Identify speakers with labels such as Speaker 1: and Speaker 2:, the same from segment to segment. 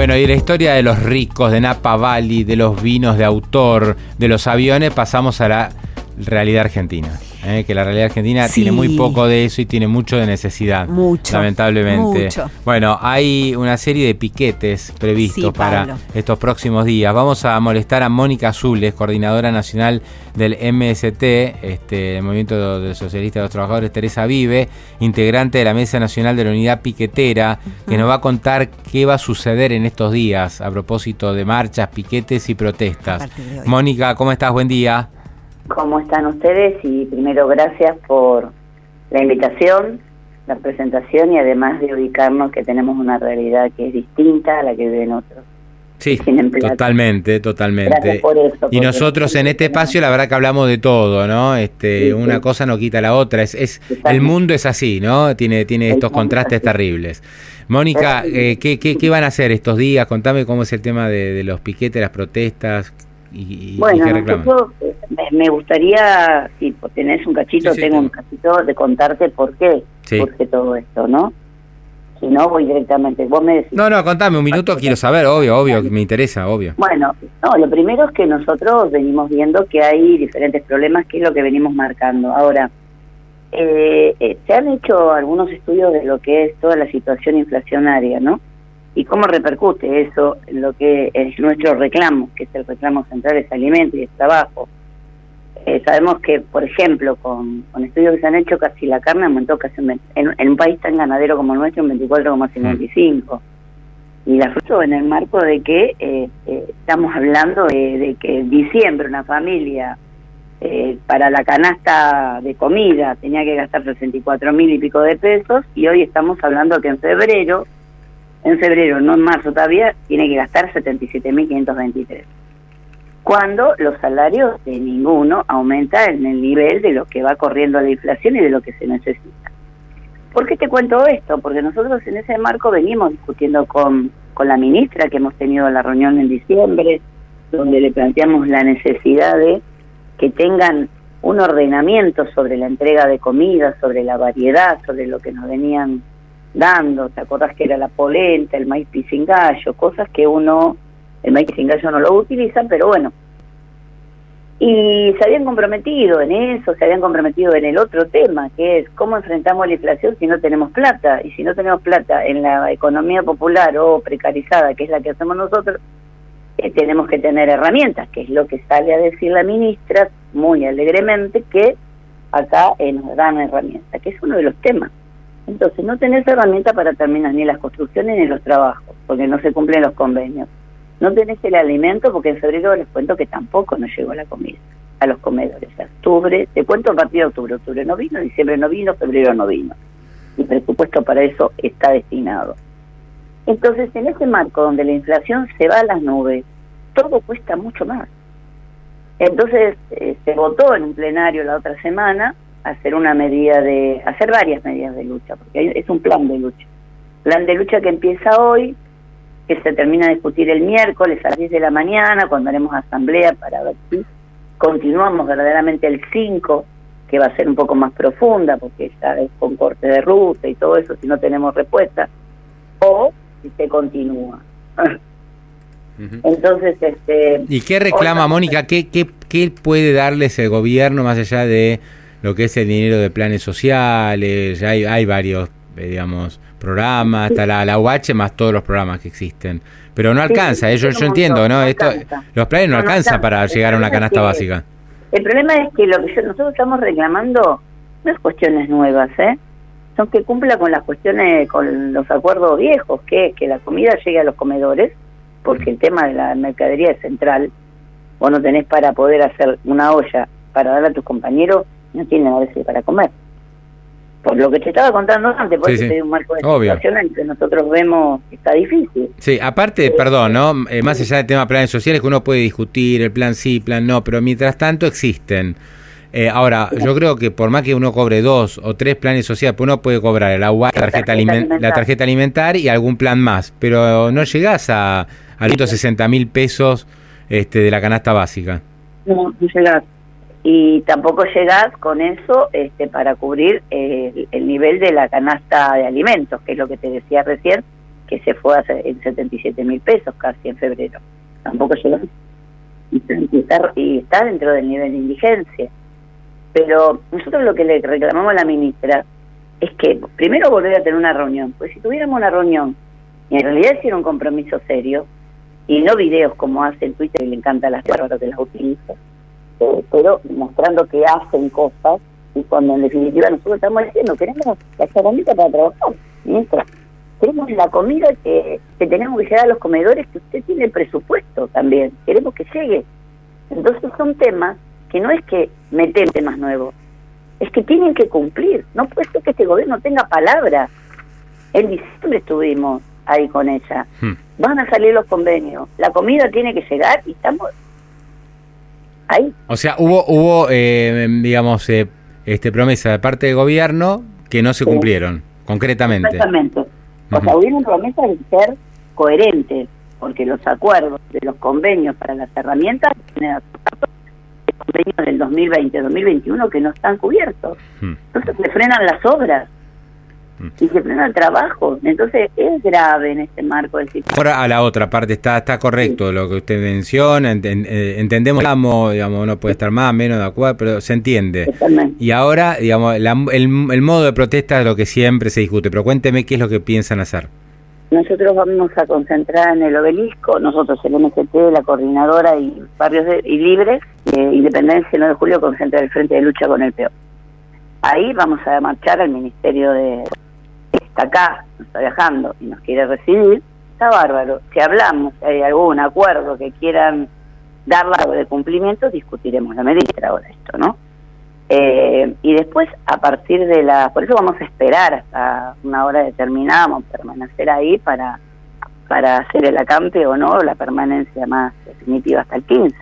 Speaker 1: Bueno, y la historia de los ricos, de Napa Valley, de los vinos de autor, de los aviones, pasamos a la realidad argentina. ¿Eh? que la realidad argentina tiene muy poco de eso y tiene mucho de necesidad.
Speaker 2: Mucho.
Speaker 1: Lamentablemente. Bueno, hay una serie de piquetes previstos para estos próximos días. Vamos a molestar a Mónica Azules, coordinadora nacional del MST, este, el Movimiento de Socialistas de los Trabajadores, Teresa Vive, integrante de la Mesa Nacional de la Unidad Piquetera, que nos va a contar qué va a suceder en estos días a propósito de marchas, piquetes y protestas. Mónica, ¿cómo estás? Buen día.
Speaker 3: ¿Cómo están ustedes? Y primero gracias por la invitación, la presentación y además de ubicarnos que tenemos una realidad que es distinta a la que viven otros.
Speaker 1: Sí, totalmente, totalmente. y nosotros en este espacio la verdad que hablamos de todo, ¿no? Este, una cosa no quita la otra. Es, es el mundo es así, ¿no? Tiene, tiene estos contrastes terribles. Mónica, eh, ¿qué, qué, van a hacer estos días? Contame cómo es el tema de, de los piquetes, las protestas y,
Speaker 3: bueno, eh, me, gustaría, si tenés un cachito, tengo un cachito de contarte por qué surge todo esto, ¿no? Si no, voy directamente. Vos me decís.
Speaker 1: No, no, contame, un minuto quiero saber, obvio, obvio, me interesa, obvio.
Speaker 3: Bueno, no, lo primero es que nosotros venimos viendo que hay diferentes problemas, que es lo que venimos marcando. Ahora, eh, eh, se han hecho algunos estudios de lo que es toda la situación inflacionaria, ¿no? Y cómo repercute eso en lo que es nuestro reclamo, que es el reclamo central, es alimento y es trabajo. Eh, sabemos que, por ejemplo, con, estudios que se han hecho, casi la carne aumentó casi en, en un país tan ganadero como el nuestro, un 24,55. Mm. Y la fruto en el marco de que eh, eh, estamos hablando de, que en diciembre una familia para la canasta de comida tenía que gastar 64 mil y pico de pesos y hoy estamos hablando que en febrero en febrero, no en marzo todavía, tiene que gastar 77.523. Cuando los salarios de ninguno aumentan en el nivel de lo que va corriendo la inflación y de lo que se necesita. ¿Por qué te cuento esto? Porque nosotros en ese marco venimos discutiendo con, con la ministra, que hemos tenido la reunión en diciembre, donde le planteamos la necesidad de que tengan un ordenamiento sobre la entrega de comida, sobre la variedad, sobre lo que nos venían dando, ¿te acordás que era la polenta, el maíz pisingallo, cosas que uno, el maíz pisingallo no lo utiliza, pero bueno. Y se habían comprometido en eso, se habían comprometido en el otro tema, que es cómo enfrentamos la inflación si no tenemos plata. Y si no tenemos plata en la economía popular o precarizada, que es la que hacemos nosotros, eh, tenemos que tener herramientas, que es lo que sale a decir la ministra muy alegremente, que acá eh, nos dan herramientas, que es uno de los temas. Entonces, no tenés herramienta para terminar ni las construcciones ni los trabajos, porque no se cumplen los convenios. No tenés el alimento, porque en febrero les cuento que tampoco nos llegó la comida a los comedores. Octubre, te cuento a partir de octubre. Octubre no vino, diciembre no vino, febrero no vino. Y presupuesto para eso está destinado. Entonces, en ese marco donde la inflación se va a las nubes, todo cuesta mucho más. Entonces, eh, se votó en un plenario la otra semana hacer una medida de, hacer varias medidas de lucha, porque es un plan de lucha. Plan de lucha que empieza hoy, que se termina de discutir el miércoles a las 10 de la mañana, cuando haremos asamblea para ver si continuamos verdaderamente el 5, que va a ser un poco más profunda, porque ya es con corte de ruta y todo eso, si no tenemos respuesta, o si se continúa. Entonces, este...
Speaker 1: ¿Y qué reclama, Mónica? ¿Qué, qué, ¿Qué puede darles el gobierno más allá de lo que es el dinero de planes sociales, ya hay, hay varios, eh, digamos, programas, hasta la, la UH más todos los programas que existen. Pero no alcanza, ellos yo, entiendo, ¿no? Esto, los planes no, alcanzan para llegar a una canasta básica.
Speaker 3: El problema es que lo que nosotros estamos reclamando no es cuestiones nuevas, ¿eh? Son que cumpla con las cuestiones, con los acuerdos viejos, que es que la comida llegue a los comedores, porque el tema de la mercadería es central. Vos no tenés para poder hacer una olla para darle a tus compañeros no tienen a veces para comer. Por lo que te estaba contando antes, por eso un marco de situación en que nosotros vemos que está difícil.
Speaker 1: Sí, aparte, perdón, ¿no? Eh, más allá del tema de planes sociales que uno puede discutir, el plan sí, plan no, pero mientras tanto existen. Eh, ahora, yo creo que por más que uno cobre dos o tres planes sociales, pues uno puede cobrar el agua, la tarjeta, alimentar. la tarjeta alimentar y algún plan más, pero no llegás a, a 160 mil pesos este, de la canasta básica.
Speaker 3: No, no llegás y tampoco llegás con eso este, para cubrir el, nivel de la canasta de alimentos, que es lo que te decía recién, que se fue a, en 77 mil pesos casi en febrero. Tampoco llegó. Y está, y está dentro del nivel de indigencia. Pero nosotros lo que le reclamamos a la ministra es que primero volver a tener una reunión. Pues si tuviéramos una reunión y en realidad hiciera un compromiso serio, y no videos como hace en Twitter, y le encanta las palabras que las utiliza, eh, pero mostrando que hacen cosas, y cuando en definitiva nosotros estamos diciendo, queremos la herramienta para trabajar, mientras queremos la comida que, que tenemos que llegar a los comedores, que usted tiene presupuesto también, queremos que llegue. Entonces son temas que no es que meten temas nuevos, es que tienen que cumplir. No puede ser que este gobierno tenga palabras. En diciembre estuvimos ahí con ella. Hmm. Van a salir los convenios, la comida tiene que llegar y estamos ahí.
Speaker 1: O sea, hubo, hubo eh, digamos, eh, este promesa de parte del gobierno que no se cumplieron, concretamente.
Speaker 3: Exactamente. O sea, hubieron promesas de ser coherentes, porque los acuerdos de los convenios para las herramientas tienen convenios del 2020-2021 que no están cubiertos. Hmm. Entonces se frenan las obras y se frena el trabajo. Entonces es grave en este marco del sistema.
Speaker 1: Ahora a la otra parte está está correcto lo que usted menciona, eh, entendemos, digamos, no puede estar más, menos de acuerdo, pero se entiende. Y ahora, digamos, el, el modo de protesta es lo que siempre se discute, pero cuénteme qué es lo que piensan hacer.
Speaker 3: Nosotros vamos a concentrar en el obelisco, nosotros el MST, la coordinadora y barrios y libres, eh, Independencia 9 de julio concentra el Frente de Lucha con el peor. Ahí vamos a marchar al Ministerio de acá, nos está viajando y nos quiere recibir, está bárbaro. Si hablamos, si hay algún acuerdo que quieran darle algo de cumplimiento, discutiremos la medida ahora esto, ¿no? Eh, y después, a partir de la... Por eso vamos a esperar hasta una hora determinada, vamos a permanecer ahí para, para hacer el acampe o no, la permanencia más definitiva hasta el 15.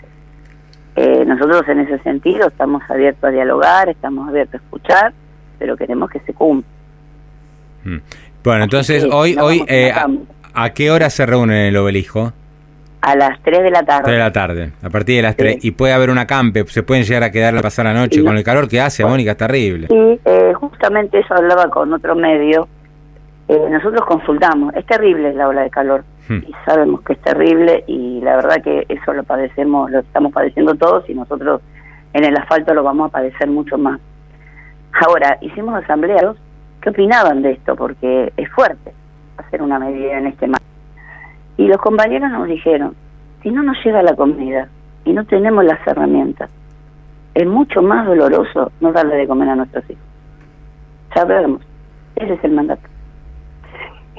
Speaker 3: Eh, nosotros en ese sentido estamos abiertos a dialogar, estamos abiertos a escuchar, pero queremos que se cumpla.
Speaker 1: Mm. Bueno, entonces hoy, hoy eh, a, qué hora se reúne el obelisco?
Speaker 3: A las 3 de la tarde.
Speaker 1: 3 de la tarde, a partir de las 3. Y puede haber un acampe, se pueden llegar a quedar a pasar la noche con el calor que hace, Mónica, es terrible.
Speaker 3: Sí, eh, justamente eso hablaba con otro medio. Eh, nosotros consultamos, es terrible la ola de calor hmm. y sabemos que es terrible y la verdad que eso lo padecemos, lo estamos padeciendo todos y nosotros en el asfalto lo vamos a padecer mucho más. Ahora, hicimos asambleas qué opinaban de esto, porque es fuerte hacer una medida en este marco. Y los compañeros nos dijeron, si no nos llega la comida y no tenemos las herramientas, es mucho más doloroso no darle de comer a nuestros hijos. Sabemos, ese es el mandato.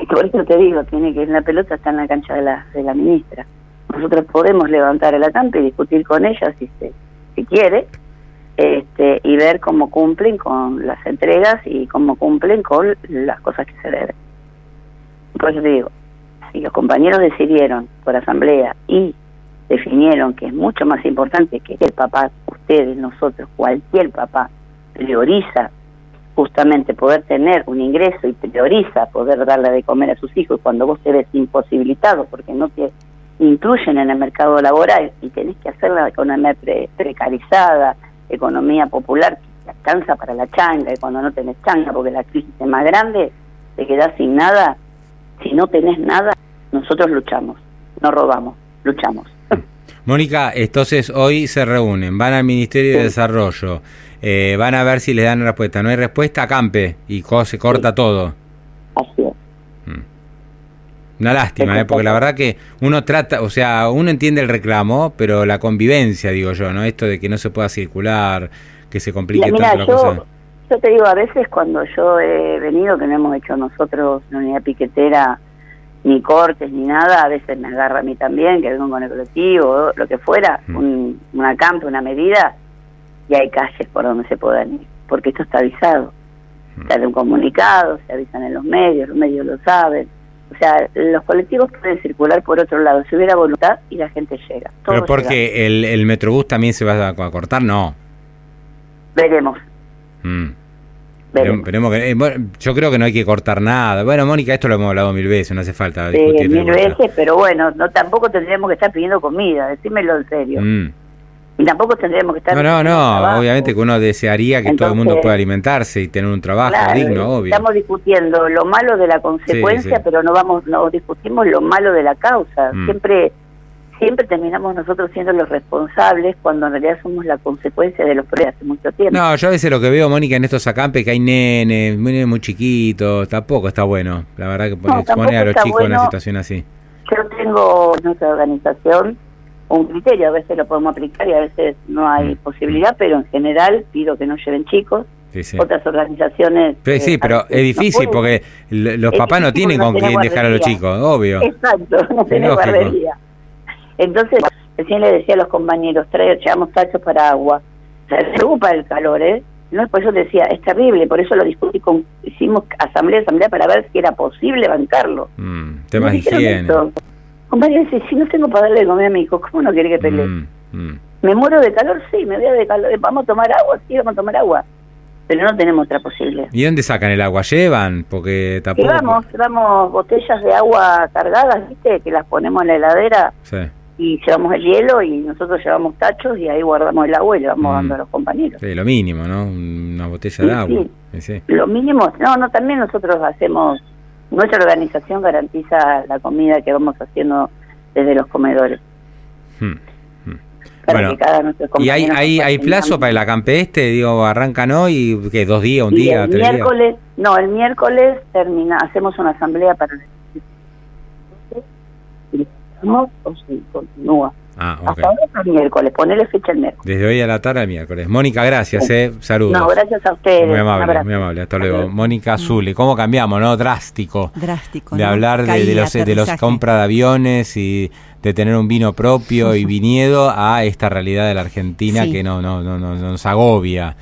Speaker 3: Y por eso te digo, tiene que la pelota está en la cancha de la, de la ministra. Nosotros podemos levantar el acampe y discutir con ella si, se, si quiere, este, y ver cómo cumplen con las entregas y cómo cumplen con las cosas que se deben. Por eso digo, si los compañeros decidieron por asamblea y definieron que es mucho más importante que el papá, ustedes, nosotros, cualquier papá, prioriza justamente poder tener un ingreso y prioriza poder darle de comer a sus hijos cuando vos te ves imposibilitado porque no te incluyen en el mercado laboral y tenés que hacer la economía precarizada, economía popular que alcanza para la changa y cuando no tenés changa porque la crisis es más grande, te quedás sin nada. Si no tenés nada, nosotros luchamos, no robamos, luchamos.
Speaker 1: Mónica, entonces hoy se reúnen, van al Ministerio de Desarrollo, eh, van a ver si les dan respuesta. No hay respuesta, campe y se corta todo.
Speaker 3: Así es.
Speaker 1: Una lástima, ¿eh? porque la verdad que uno trata, o sea, uno entiende el reclamo, pero la convivencia, digo yo, ¿no? Esto de que no se pueda circular, que se complique tanto la cosa.
Speaker 3: Yo te digo, a veces cuando yo he venido, que no hemos hecho nosotros una unidad piquetera, ni cortes ni nada, a veces me agarra a mí también, que vengo con el colectivo, lo que fuera, mm. un, una campo, una medida, y hay calles por donde se puedan ir, porque esto está avisado. Mm. Sale un comunicado, se avisan en los medios, los medios lo saben o sea, los colectivos pueden circular por otro lado, si hubiera voluntad y la gente llega.
Speaker 1: ¿Pero porque el, el Metrobús también se va a, cortar? No.
Speaker 3: Veremos. Mm.
Speaker 1: Veremos. Eh, yo creo que no hay que cortar nada. Bueno, Mónica, esto lo hemos hablado mil veces, no hace falta
Speaker 3: discutir. mil veces, pero bueno, no tampoco tendríamos que estar pidiendo comida, decímelo en serio. Mm. Y tampoco tendríamos que estar...
Speaker 1: No, no, no, obviamente que uno desearía que todo el mundo pueda alimentarse y tener un trabajo digno, obvio.
Speaker 3: Estamos discutiendo lo malo de la consecuencia, pero no vamos, no discutimos lo malo de la causa. Mm. Siempre siempre terminamos nosotros siendo los responsables cuando en realidad somos la consecuencia de los problemas hace mucho tiempo.
Speaker 1: No, yo a veces lo que veo, Mónica, en estos acampes que hay nenes, muy, muy chiquitos, tampoco está bueno. La verdad que pone, a los chicos en una situación así.
Speaker 3: Yo tengo en nuestra organización un criterio, a veces lo podemos aplicar y a veces no hay mm. posibilidad, pero en general pido que no lleven chicos. Otras organizaciones...
Speaker 1: sí, eh, pero es difícil porque los papás no tienen con quién dejar a los chicos, obvio.
Speaker 3: Exacto, no tenemos guardería. Entonces, recién le decía a los compañeros, trae, llevamos tachos para agua. Se preocupa el calor, ¿eh? No, por eso decía, es terrible, por eso lo discutí con, hicimos asamblea, asamblea para ver si era posible bancarlo.
Speaker 1: Mm, temas de higiene.
Speaker 3: Compañero dice, si no tengo para darle de comer a mi hijo, ¿cómo no quiere que pelee? Mm, mm. ¿Me muero de calor? Sí, me voy de calor. ¿Vamos a tomar agua? Sí, vamos a tomar agua. Pero no tenemos otra posibilidad.
Speaker 1: ¿Y dónde sacan el agua? ¿Llevan? Porque tampoco...
Speaker 3: Llevamos, llevamos botellas de agua cargadas, ¿viste? Que las ponemos en la heladera. Sí y llevamos el hielo y nosotros llevamos tachos y ahí guardamos el agua y le vamos dando a los compañeros.
Speaker 1: Sí, lo mínimo, ¿no? Una botella de agua.
Speaker 3: Sí. Lo mínimo, no, no, también nosotros hacemos, nuestra organización garantiza la comida que vamos haciendo desde los comedores.
Speaker 1: Hmm, hmm. bueno, ¿Y hay, hay, hay plazo para el acampe este? Digo, arrancan hoy, ¿qué? ¿Dos días, un día,
Speaker 3: el miércoles, No, el miércoles termina, hacemos una asamblea para o si continúa. Ah, Hasta ahora es el miércoles, ponele fecha el miércoles.
Speaker 1: Desde hoy a la tarde el miércoles. Mónica, gracias, eh. Saludos.
Speaker 3: No, gracias a ustedes.
Speaker 1: Muy amable, muy amable. Hasta luego. Mónica Zuli, ¿cómo cambiamos, no? Drástico.
Speaker 2: Drástico.
Speaker 1: De hablar de, los de los compra de aviones y de tener un vino propio y viñedo a esta realidad de la Argentina que no, no, no, no nos agobia.